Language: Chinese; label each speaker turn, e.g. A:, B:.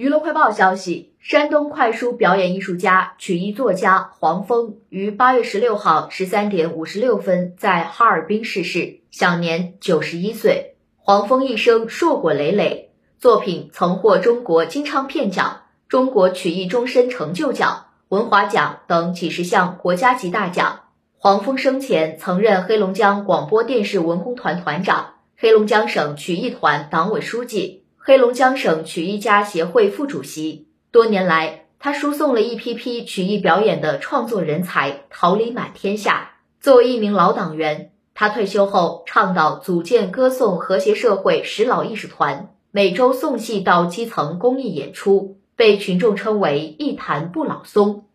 A: 娱乐快报消息：山东快书表演艺术家、曲艺作家黄峰于八月十六号十三点五十六分在哈尔滨逝世，享年九十一岁。黄峰一生硕果累累，作品曾获中国金唱片奖、中国曲艺终身成就奖、文华奖等几十项国家级大奖。黄峰生前曾任黑龙江广播电视文工团团长、黑龙江省曲艺团党委书记。黑龙江省曲艺家协会副主席，多年来，他输送了一批批曲艺表演的创作人才桃李满天下。作为一名老党员，他退休后倡导组建歌颂和谐社会十老艺术团，每周送戏到基层公益演出，被群众称为“一坛不老松”。